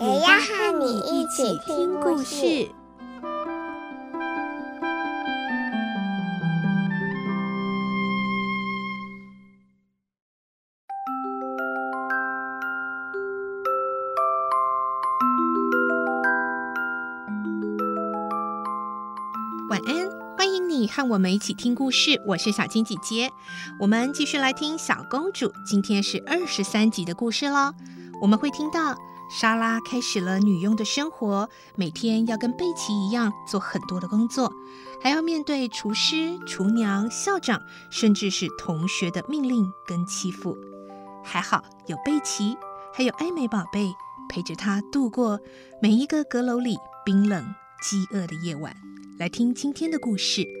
也要和你一起听故事。晚安，欢迎你和我们一起听故事。我是小青姐姐，我们继续来听小公主。今天是二十三集的故事喽。我们会听到莎拉开始了女佣的生活，每天要跟贝奇一样做很多的工作，还要面对厨师、厨娘、校长，甚至是同学的命令跟欺负。还好有贝奇，还有艾美宝贝陪着她度过每一个阁楼里冰冷、饥饿的夜晚。来听今天的故事，《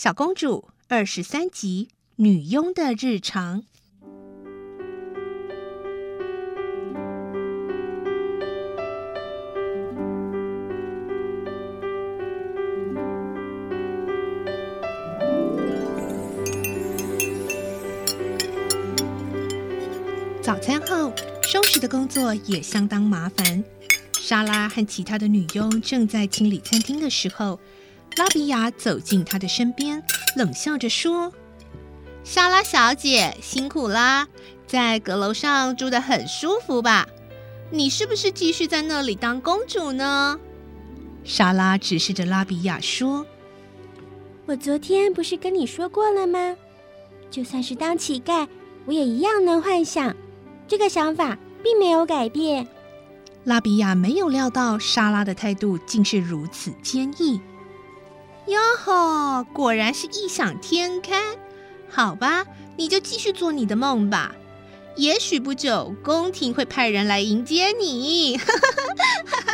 小公主》二十三集：女佣的日常。早餐后，收拾的工作也相当麻烦。莎拉和其他的女佣正在清理餐厅的时候，拉比亚走进她的身边，冷笑着说：“莎拉小姐，辛苦啦，在阁楼上住得很舒服吧？你是不是继续在那里当公主呢？”莎拉指示着拉比亚说：“我昨天不是跟你说过了吗？就算是当乞丐，我也一样能幻想。”这个想法并没有改变。拉比亚没有料到莎拉的态度竟是如此坚毅。哟吼，果然是异想天开。好吧，你就继续做你的梦吧。也许不久，宫廷会派人来迎接你。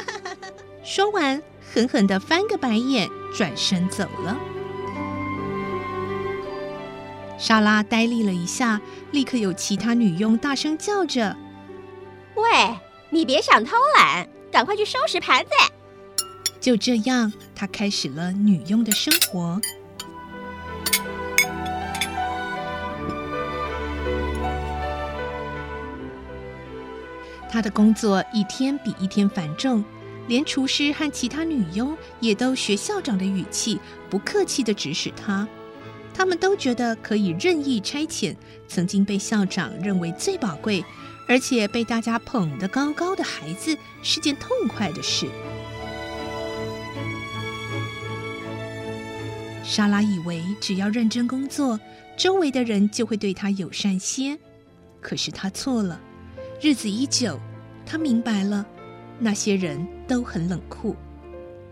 说完，狠狠的翻个白眼，转身走了。莎拉呆立了一下，立刻有其他女佣大声叫着：“喂，你别想偷懒，赶快去收拾盘子！”就这样，她开始了女佣的生活。她的工作一天比一天繁重，连厨师和其他女佣也都学校长的语气，不客气的指使她。他们都觉得可以任意差遣曾经被校长认为最宝贵，而且被大家捧得高高的孩子是件痛快的事。莎拉以为只要认真工作，周围的人就会对她友善些。可是她错了。日子一久，她明白了，那些人都很冷酷。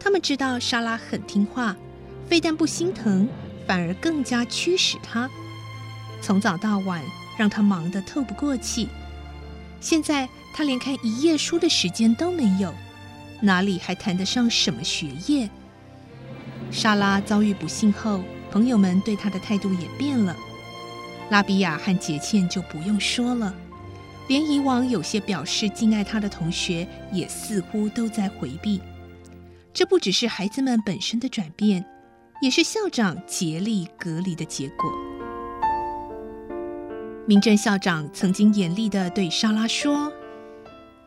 他们知道莎拉很听话，非但不心疼。反而更加驱使她，从早到晚让她忙得透不过气。现在她连看一页书的时间都没有，哪里还谈得上什么学业？莎拉遭遇不幸后，朋友们对她的态度也变了。拉比亚和杰茜就不用说了，连以往有些表示敬爱她的同学，也似乎都在回避。这不只是孩子们本身的转变。也是校长竭力隔离的结果。明正校长曾经严厉地对莎拉说：“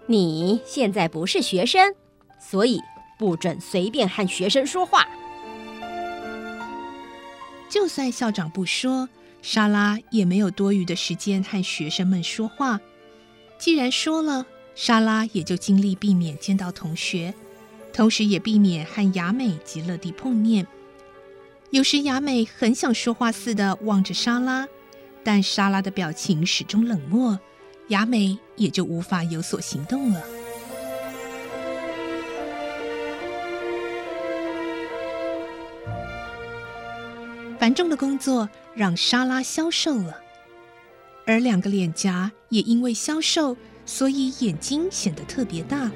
你现在不是学生，所以不准随便和学生说话。”就算校长不说，莎拉也没有多余的时间和学生们说话。既然说了，莎拉也就尽力避免见到同学，同时也避免和雅美及乐蒂碰面。有时雅美很想说话似的望着莎拉，但莎拉的表情始终冷漠，雅美也就无法有所行动了。繁重的工作让莎拉消瘦了，而两个脸颊也因为消瘦，所以眼睛显得特别大。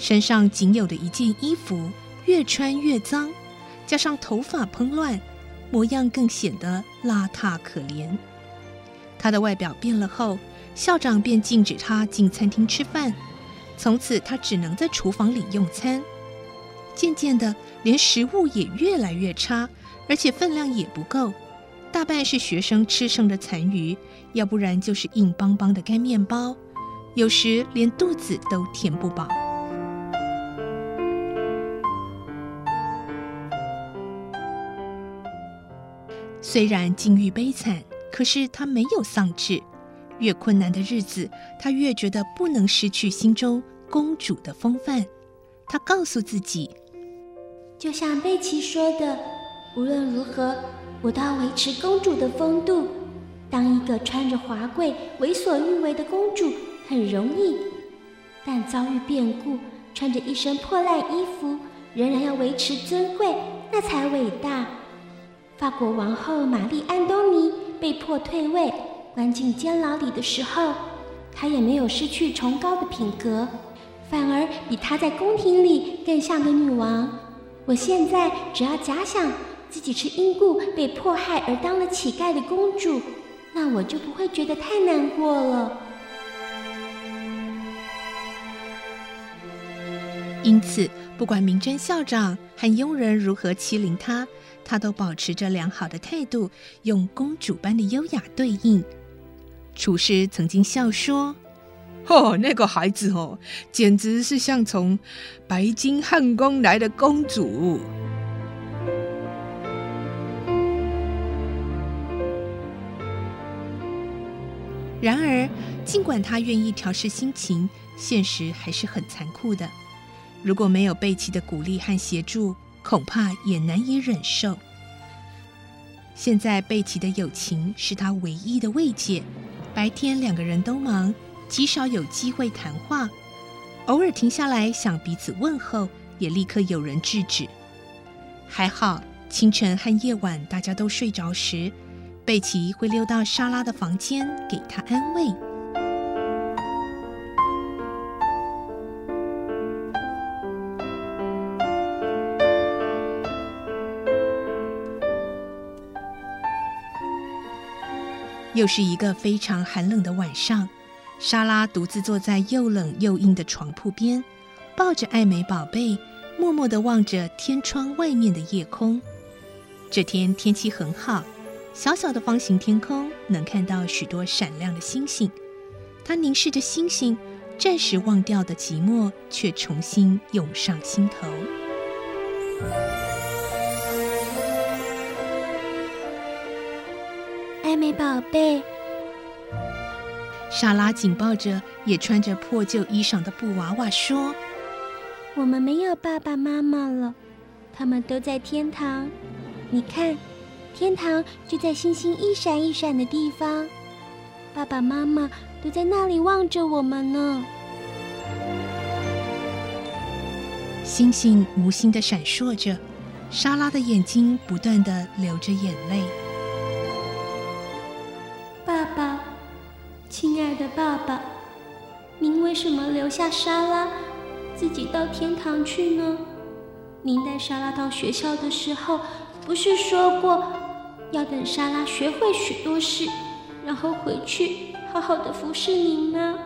身上仅有的一件衣服越穿越脏，加上头发蓬乱，模样更显得邋遢可怜。他的外表变了后，校长便禁止他进餐厅吃饭，从此他只能在厨房里用餐。渐渐的，连食物也越来越差。而且分量也不够，大半是学生吃剩的残余，要不然就是硬邦邦的干面包，有时连肚子都填不饱。虽然境遇悲惨，可是他没有丧志。越困难的日子，他越觉得不能失去心中公主的风范。他告诉自己，就像贝奇说的。无论如何，我都要维持公主的风度。当一个穿着华贵、为所欲为的公主很容易，但遭遇变故，穿着一身破烂衣服，仍然要维持尊贵，那才伟大。法国王后玛丽·安东尼被迫退位，关进监牢里的时候，她也没有失去崇高的品格，反而比她在宫廷里更像个女王。我现在只要假想。自己是因故被迫害而当了乞丐的公主，那我就不会觉得太难过了。因此，不管明真校长和佣人如何欺凌她，她都保持着良好的态度，用公主般的优雅对应。厨师曾经笑说：“哦，那个孩子哦，简直是像从白金汉宫来的公主。”然而，尽管他愿意调试心情，现实还是很残酷的。如果没有贝奇的鼓励和协助，恐怕也难以忍受。现在，贝奇的友情是他唯一的慰藉。白天两个人都忙，极少有机会谈话。偶尔停下来想彼此问候，也立刻有人制止。还好，清晨和夜晚大家都睡着时，贝奇会溜到莎拉的房间，给她安慰。又是一个非常寒冷的晚上，莎拉独自坐在又冷又硬的床铺边，抱着爱美宝贝，默默的望着天窗外面的夜空。这天天气很好。小小的方形天空能看到许多闪亮的星星，他凝视着星星，暂时忘掉的寂寞却重新涌上心头。艾美宝贝，莎拉紧抱着也穿着破旧衣裳的布娃娃说：“我们没有爸爸妈妈了，他们都在天堂。你看。”天堂就在星星一闪一闪的地方，爸爸妈妈都在那里望着我们呢。星星无心的闪烁着，莎拉的眼睛不断的流着眼泪。爸爸，亲爱的爸爸，您为什么留下莎拉，自己到天堂去呢？您带莎拉到学校的时候，不是说过？要等莎拉学会许多事，然后回去好好的服侍您吗？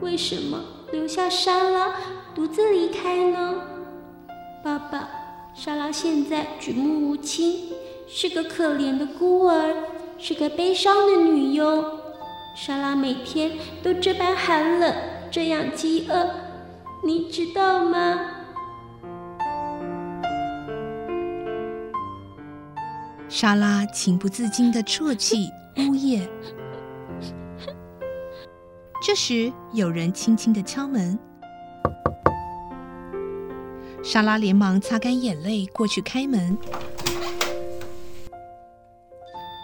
为什么留下莎拉独自离开呢？爸爸，莎拉现在举目无亲，是个可怜的孤儿，是个悲伤的女佣。莎拉每天都这般寒冷，这样饥饿，你知道吗？莎拉情不自禁地啜泣呜咽。这时，有人轻轻地敲门。莎拉连忙擦干眼泪，过去开门。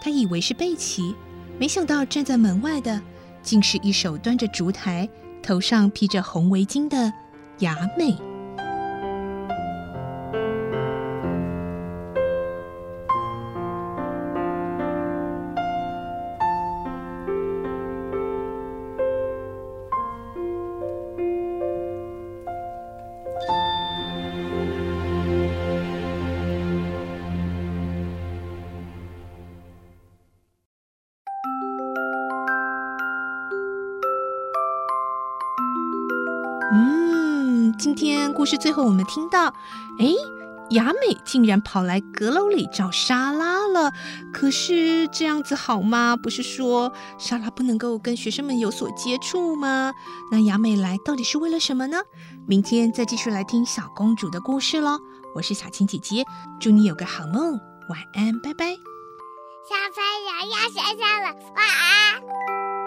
她以为是贝奇，没想到站在门外的，竟是一手端着烛台、头上披着红围巾的雅美。故事最后我们听到，哎，雅美竟然跑来阁楼里找莎拉了。可是这样子好吗？不是说莎拉不能够跟学生们有所接触吗？那雅美来到底是为了什么呢？明天再继续来听小公主的故事喽。我是小青姐姐，祝你有个好梦，晚安，拜拜。小朋友要睡觉了，晚安。